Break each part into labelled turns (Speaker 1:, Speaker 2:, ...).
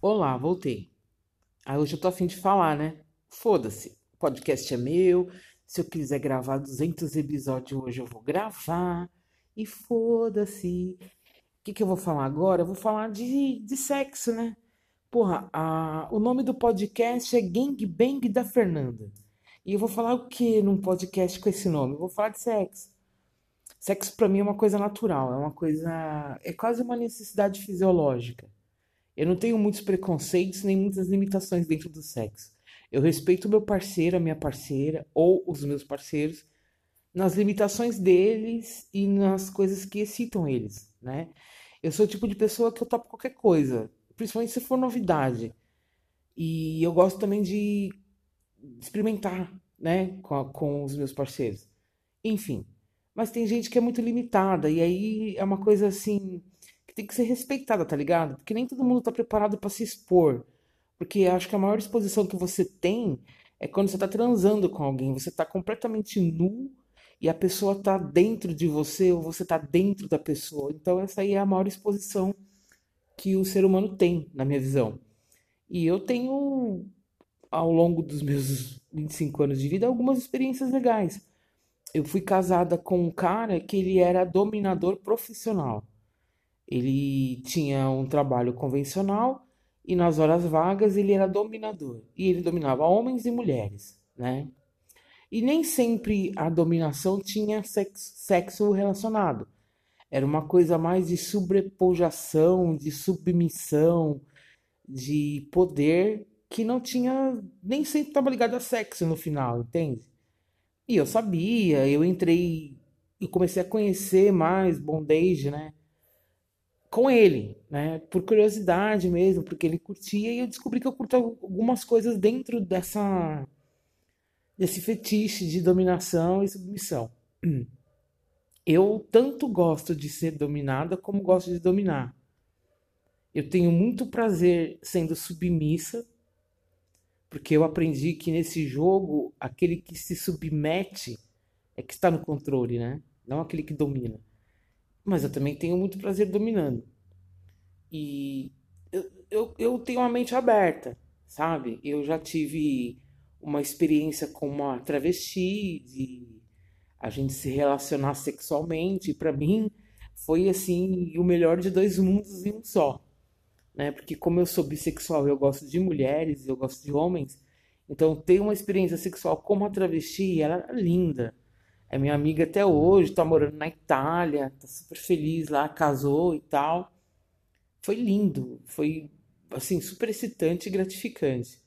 Speaker 1: Olá, voltei. Ah, hoje eu tô afim de falar, né? Foda-se. O podcast é meu. Se eu quiser gravar 200 episódios hoje, eu vou gravar. E foda-se. O que, que eu vou falar agora? Eu vou falar de, de sexo, né? Porra, a, o nome do podcast é Gang Bang da Fernanda. E eu vou falar o que num podcast com esse nome? Eu vou falar de sexo. Sexo pra mim é uma coisa natural, é uma coisa. É quase uma necessidade fisiológica. Eu não tenho muitos preconceitos nem muitas limitações dentro do sexo. Eu respeito meu parceiro, a minha parceira, ou os meus parceiros, nas limitações deles e nas coisas que excitam eles, né? Eu sou o tipo de pessoa que eu topo qualquer coisa, principalmente se for novidade. E eu gosto também de experimentar, né, com, a, com os meus parceiros. Enfim, mas tem gente que é muito limitada, e aí é uma coisa assim que tem que ser respeitada, tá ligado? Porque nem todo mundo tá preparado para se expor. Porque acho que a maior exposição que você tem é quando você tá transando com alguém, você tá completamente nu e a pessoa tá dentro de você ou você tá dentro da pessoa. Então essa aí é a maior exposição que o ser humano tem, na minha visão. E eu tenho ao longo dos meus 25 anos de vida algumas experiências legais. Eu fui casada com um cara que ele era dominador profissional. Ele tinha um trabalho convencional e nas horas vagas ele era dominador. E ele dominava homens e mulheres, né? E nem sempre a dominação tinha sexo, relacionado. Era uma coisa mais de sobrepujação, de submissão, de poder que não tinha nem sempre estava ligado a sexo no final, entende? E eu sabia, eu entrei e comecei a conhecer mais bondage, né? Com ele, né? Por curiosidade mesmo, porque ele curtia e eu descobri que eu curto algumas coisas dentro dessa desse fetiche de dominação e submissão. Eu tanto gosto de ser dominada como gosto de dominar. Eu tenho muito prazer sendo submissa porque eu aprendi que nesse jogo, aquele que se submete é que está no controle, né? Não aquele que domina. Mas eu também tenho muito prazer dominando. E eu, eu, eu tenho uma mente aberta, sabe? Eu já tive uma experiência com uma travesti, de a gente se relacionar sexualmente. Para mim foi assim o melhor de dois mundos em um só né? Porque como eu sou bissexual, eu gosto de mulheres, eu gosto de homens, então ter uma experiência sexual como uma travesti, ela é linda. É minha amiga até hoje, tá morando na Itália, tá super feliz lá, casou e tal. Foi lindo, foi assim super excitante e gratificante.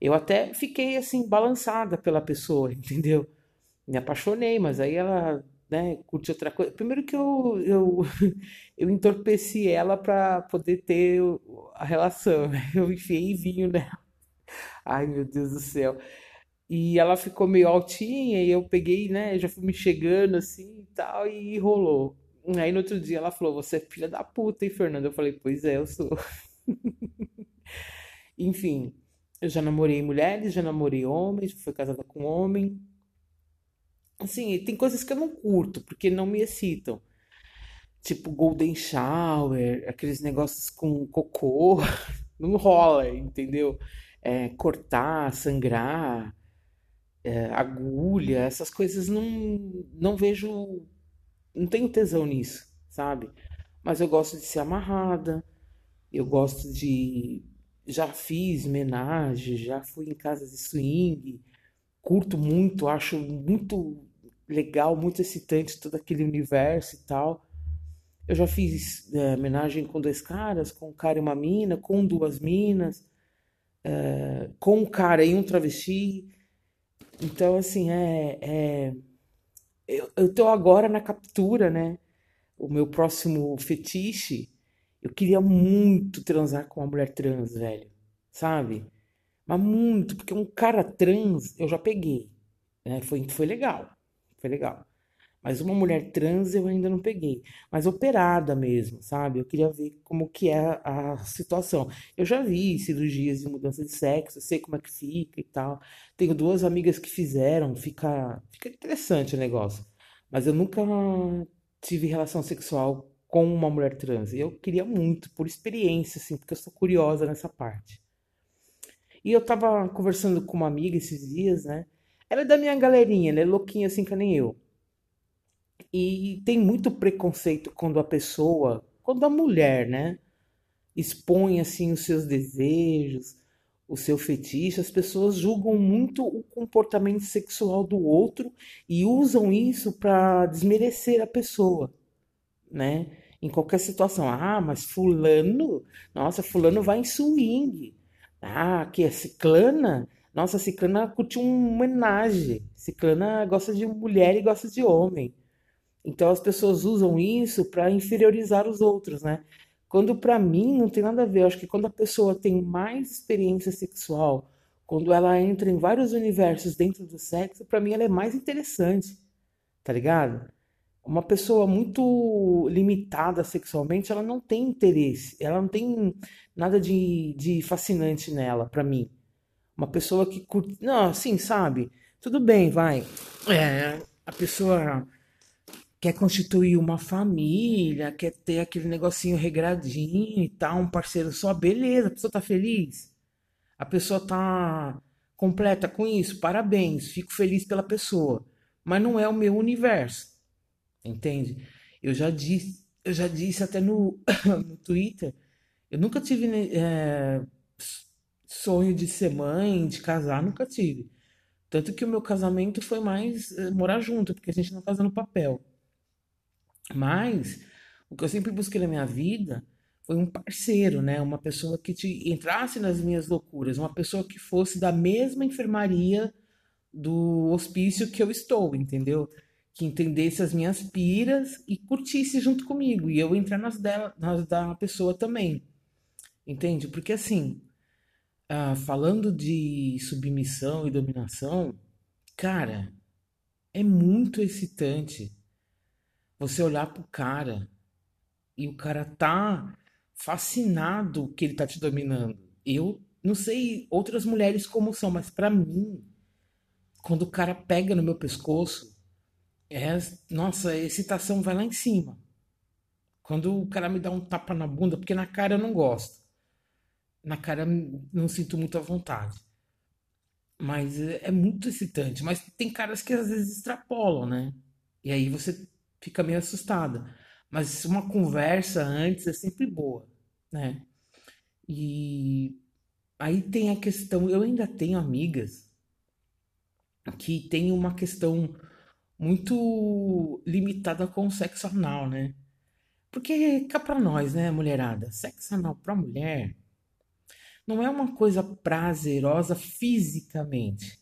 Speaker 1: Eu até fiquei assim balançada pela pessoa, entendeu? Me apaixonei, mas aí ela né, curte outra coisa. Primeiro que eu, eu, eu entorpeci ela para poder ter a relação. Eu enfiei vinho nela. Ai, meu Deus do céu. E ela ficou meio altinha e eu peguei, né, já fui me chegando assim e tal e rolou. Aí no outro dia ela falou: Você é filha da puta, hein, Fernanda? Eu falei: Pois é, eu sou. Enfim, eu já namorei mulheres, já namorei homens, fui casada com homem. Assim, tem coisas que eu não curto, porque não me excitam. Tipo Golden Shower, aqueles negócios com cocô. Não rola, entendeu? É, cortar, sangrar, é, agulha, essas coisas não, não vejo. Não tenho tesão nisso, sabe? Mas eu gosto de ser amarrada, eu gosto de. Já fiz homenagem, já fui em casas de swing, curto muito, acho muito legal, muito excitante todo aquele universo e tal. Eu já fiz é, homenagem com dois caras, com um cara e uma mina, com duas minas, é, com um cara e um travesti. Então, assim, é. é... Eu, eu tô agora na captura, né? O meu próximo fetiche. Eu queria muito transar com uma mulher trans, velho. Sabe? Mas muito, porque um cara trans eu já peguei. Né? Foi, foi legal foi legal. Mas uma mulher trans eu ainda não peguei. Mas operada mesmo, sabe? Eu queria ver como que é a situação. Eu já vi cirurgias de mudança de sexo, sei como é que fica e tal. Tenho duas amigas que fizeram, fica, fica interessante o negócio. Mas eu nunca tive relação sexual com uma mulher trans. Eu queria muito, por experiência, assim, porque eu sou curiosa nessa parte. E eu tava conversando com uma amiga esses dias, né? Ela é da minha galerinha, né? Louquinha assim que nem eu. E tem muito preconceito quando a pessoa, quando a mulher, né, expõe assim os seus desejos, o seu fetiche, as pessoas julgam muito o comportamento sexual do outro e usam isso para desmerecer a pessoa, né? Em qualquer situação. Ah, mas fulano, nossa, fulano vai em swing. Ah, que é ciclana? Nossa, ciclana curte um homenagem. Ciclana gosta de mulher e gosta de homem. Então as pessoas usam isso para inferiorizar os outros, né? Quando para mim não tem nada a ver. Eu acho que quando a pessoa tem mais experiência sexual, quando ela entra em vários universos dentro do sexo, para mim ela é mais interessante. Tá ligado? Uma pessoa muito limitada sexualmente, ela não tem interesse, ela não tem nada de, de fascinante nela, para mim. Uma pessoa que curte. Não, assim, sabe? Tudo bem, vai. É, a pessoa quer constituir uma família, quer ter aquele negocinho regradinho e tal, um parceiro só, beleza, a pessoa tá feliz. A pessoa tá completa com isso, parabéns, fico feliz pela pessoa. Mas não é o meu universo. Entende? Eu já disse, eu já disse até no, no Twitter, eu nunca tive é, sonho de ser mãe, de casar, nunca tive. Tanto que o meu casamento foi mais é, morar junto, porque a gente não casa no papel. Mas o que eu sempre busquei na minha vida foi um parceiro, né? Uma pessoa que te entrasse nas minhas loucuras, uma pessoa que fosse da mesma enfermaria do hospício que eu estou, entendeu? Que entendesse as minhas piras e curtisse junto comigo e eu entrar nas dela, nas da pessoa também. Entende? Porque assim, uh, falando de submissão e dominação, cara, é muito excitante você olhar pro cara e o cara tá fascinado que ele tá te dominando. Eu não sei outras mulheres como são, mas para mim, quando o cara pega no meu pescoço, é, nossa, a excitação vai lá em cima. Quando o cara me dá um tapa na bunda, porque na cara eu não gosto. Na cara eu não sinto muita vontade. Mas é, é muito excitante. Mas tem caras que às vezes extrapolam, né? E aí você fica meio assustada. Mas uma conversa antes é sempre boa, né? E aí tem a questão, eu ainda tenho amigas que têm uma questão muito limitada com o sexo anal, né? Porque cá pra nós, né, mulherada, sexo anal pra mulher não é uma coisa prazerosa fisicamente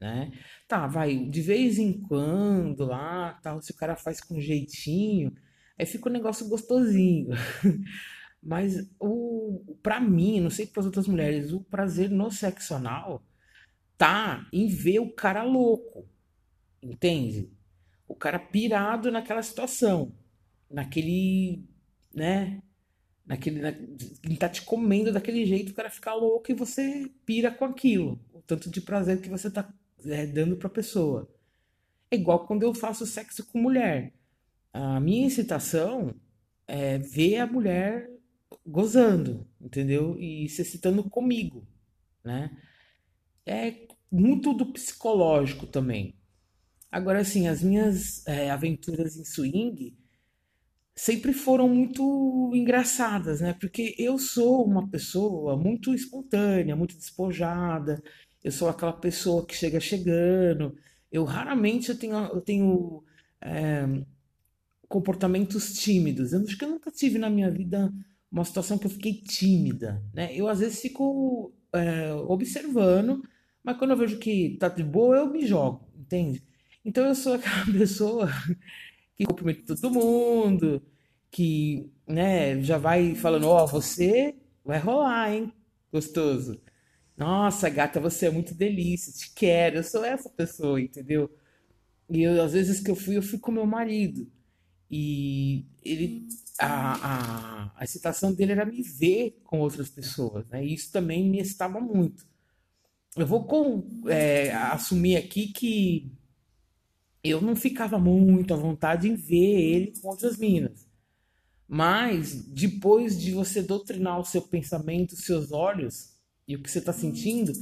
Speaker 1: né? Tá, vai, de vez em quando lá, tal, se o cara faz com jeitinho, aí fica um negócio gostosinho. Mas o para mim, não sei para as outras mulheres, o prazer no sexo anal tá em ver o cara louco. Entende? O cara pirado naquela situação, naquele, né? Naquele, na, ele tá te comendo daquele jeito, o cara fica louco e você pira com aquilo. O tanto de prazer que você tá é, dando para a pessoa. É igual quando eu faço sexo com mulher. A minha excitação é ver a mulher gozando, entendeu? E se excitando comigo, né? É muito do psicológico também. Agora, assim, as minhas é, aventuras em swing sempre foram muito engraçadas, né? Porque eu sou uma pessoa muito espontânea, muito despojada eu sou aquela pessoa que chega chegando. Eu raramente eu tenho, eu tenho é, comportamentos tímidos. Eu acho que eu nunca tive na minha vida uma situação que eu fiquei tímida, né? Eu às vezes fico é, observando, mas quando eu vejo que tá de boa, eu me jogo, entende? Então eu sou aquela pessoa que cumprimenta todo mundo, que, né, já vai falando, ó, oh, você vai rolar, hein? Gostoso. Nossa, gata, você é muito delícia, te quero, eu sou essa pessoa, entendeu? E eu, às vezes que eu fui, eu fui com meu marido. E ele, a, a, a excitação dele era me ver com outras pessoas, né? E isso também me excitava muito. Eu vou com, é, assumir aqui que eu não ficava muito à vontade em ver ele com outras minas. Mas depois de você doutrinar o seu pensamento, os seus olhos e o que você está sentindo,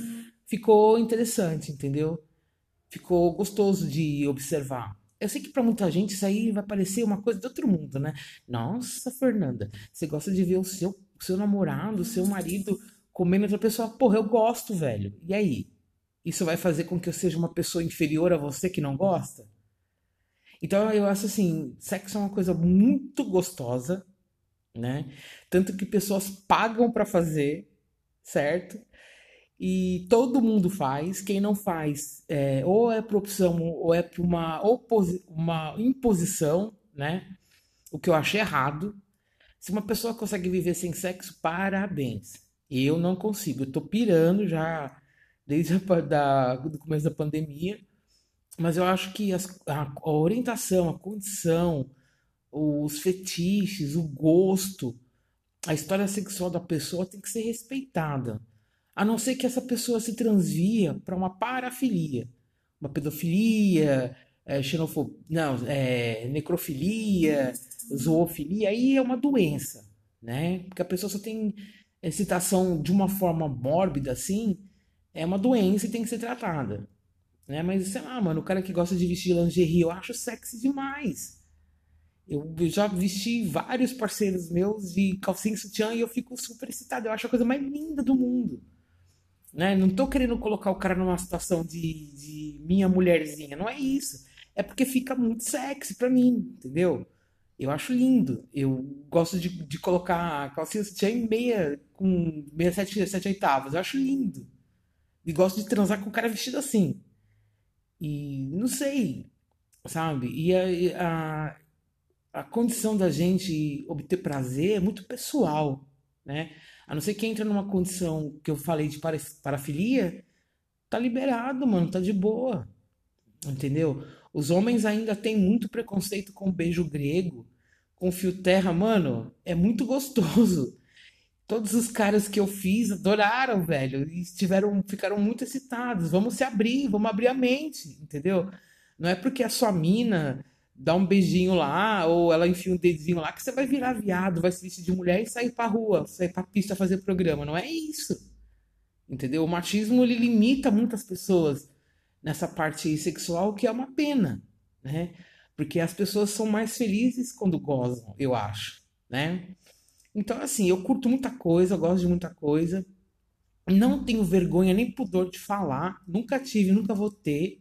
Speaker 1: ficou interessante, entendeu? Ficou gostoso de observar. Eu sei que para muita gente isso aí vai parecer uma coisa de outro mundo, né? Nossa, Fernanda, você gosta de ver o seu, o seu namorado, o seu marido comendo outra pessoa? Porra, eu gosto, velho. E aí? Isso vai fazer com que eu seja uma pessoa inferior a você que não gosta? Então eu acho assim, sexo é uma coisa muito gostosa, né? Tanto que pessoas pagam para fazer, certo? E todo mundo faz. Quem não faz, é, ou é por opção, ou é por uma, uma imposição, né? O que eu acho errado. Se uma pessoa consegue viver sem sexo, parabéns. Eu não consigo. Eu tô pirando já desde o da, do começo da pandemia mas eu acho que as, a, a orientação, a condição, os fetiches, o gosto, a história sexual da pessoa tem que ser respeitada. A não ser que essa pessoa se transvia para uma parafilia, uma pedofilia, é, xenofobia, não, é, necrofilia, zoofilia, aí é uma doença, né? Porque a pessoa só tem excitação de uma forma mórbida assim, é uma doença e tem que ser tratada. Né? Mas sei lá, mano, o cara que gosta de vestir lingerie, eu acho sexy demais. Eu já vesti vários parceiros meus de calcinha e sutiã e eu fico super excitado. Eu acho a coisa mais linda do mundo. Né? Não tô querendo colocar o cara numa situação de, de minha mulherzinha. Não é isso. É porque fica muito sexy pra mim, entendeu? Eu acho lindo. Eu gosto de, de colocar calcinha sutiã em meia, com meia sete, sete oitavas. Eu acho lindo. E gosto de transar com o cara vestido assim. E não sei, sabe? E a, a, a condição da gente obter prazer é muito pessoal, né? A não ser que entra numa condição que eu falei de parafilia, tá liberado, mano, tá de boa. Entendeu? Os homens ainda têm muito preconceito com beijo grego, com fio terra, mano, é muito gostoso. Todos os caras que eu fiz adoraram, velho, e tiveram, ficaram muito excitados. Vamos se abrir, vamos abrir a mente, entendeu? Não é porque a sua mina dá um beijinho lá, ou ela enfia um dedinho lá, que você vai virar viado, vai se vestir de mulher e sair pra rua, sair pra pista fazer programa. Não é isso. Entendeu? O machismo, ele limita muitas pessoas nessa parte sexual, que é uma pena, né? Porque as pessoas são mais felizes quando gozam, eu acho, né? Então, assim, eu curto muita coisa, gosto de muita coisa. Não tenho vergonha nem pudor de falar. Nunca tive, nunca vou ter.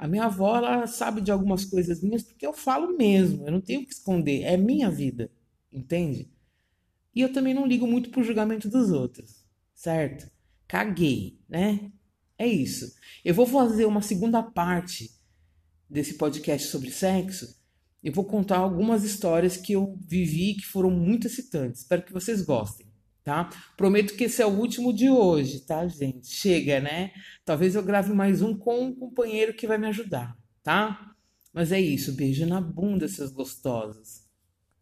Speaker 1: A minha avó, ela sabe de algumas coisas minhas porque eu falo mesmo. Eu não tenho que esconder. É minha vida. Entende? E eu também não ligo muito pro julgamento dos outros. Certo? Caguei, né? É isso. Eu vou fazer uma segunda parte desse podcast sobre sexo eu vou contar algumas histórias que eu vivi que foram muito excitantes. Espero que vocês gostem, tá? Prometo que esse é o último de hoje, tá, gente? Chega, né? Talvez eu grave mais um com um companheiro que vai me ajudar, tá? Mas é isso. Beijo na bunda, seus gostosos.